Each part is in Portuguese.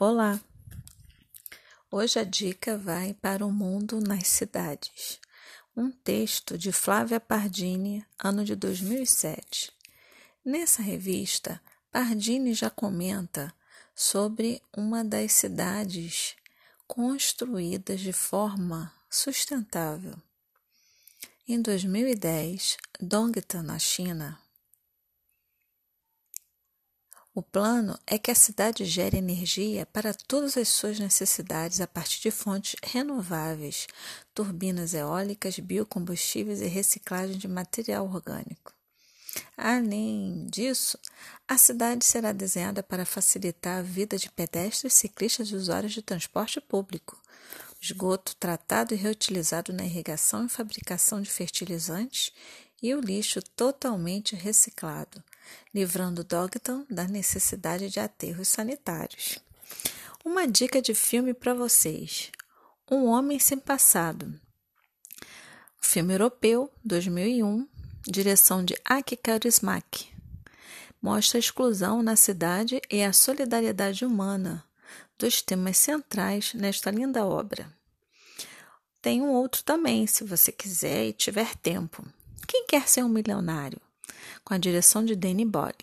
Olá! Hoje a dica vai para o mundo nas cidades. Um texto de Flávia Pardini, ano de 2007. Nessa revista, Pardini já comenta sobre uma das cidades construídas de forma sustentável. Em 2010, Dongtan, na China, o plano é que a cidade gere energia para todas as suas necessidades a partir de fontes renováveis, turbinas eólicas, biocombustíveis e reciclagem de material orgânico. Além disso, a cidade será desenhada para facilitar a vida de pedestres, ciclistas e usuários de transporte público. Esgoto tratado e reutilizado na irrigação e fabricação de fertilizantes e o lixo totalmente reciclado livrando Dogton da necessidade de aterros sanitários. Uma dica de filme para vocês: Um Homem Sem Passado. filme europeu, 2001, direção de Aki Kaurismäki. Mostra a exclusão na cidade e a solidariedade humana, dos temas centrais nesta linda obra. Tem um outro também, se você quiser e tiver tempo. Quem quer ser um milionário? Com a direção de Danny Boyle.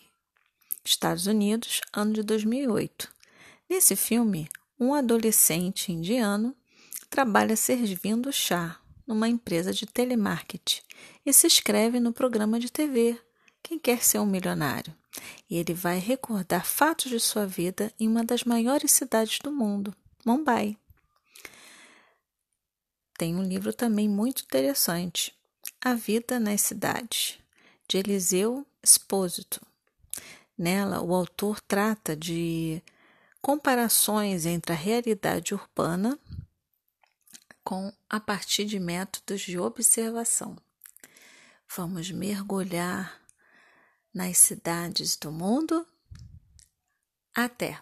Estados Unidos, ano de 2008. Nesse filme, um adolescente indiano trabalha servindo chá numa empresa de telemarketing e se inscreve no programa de TV Quem Quer Ser um Milionário. E ele vai recordar fatos de sua vida em uma das maiores cidades do mundo, Mumbai. Tem um livro também muito interessante, A Vida nas Cidades, de Eliseu Espósito. Nela, o autor trata de comparações entre a realidade urbana com a partir de métodos de observação. Vamos mergulhar nas cidades do mundo? Até!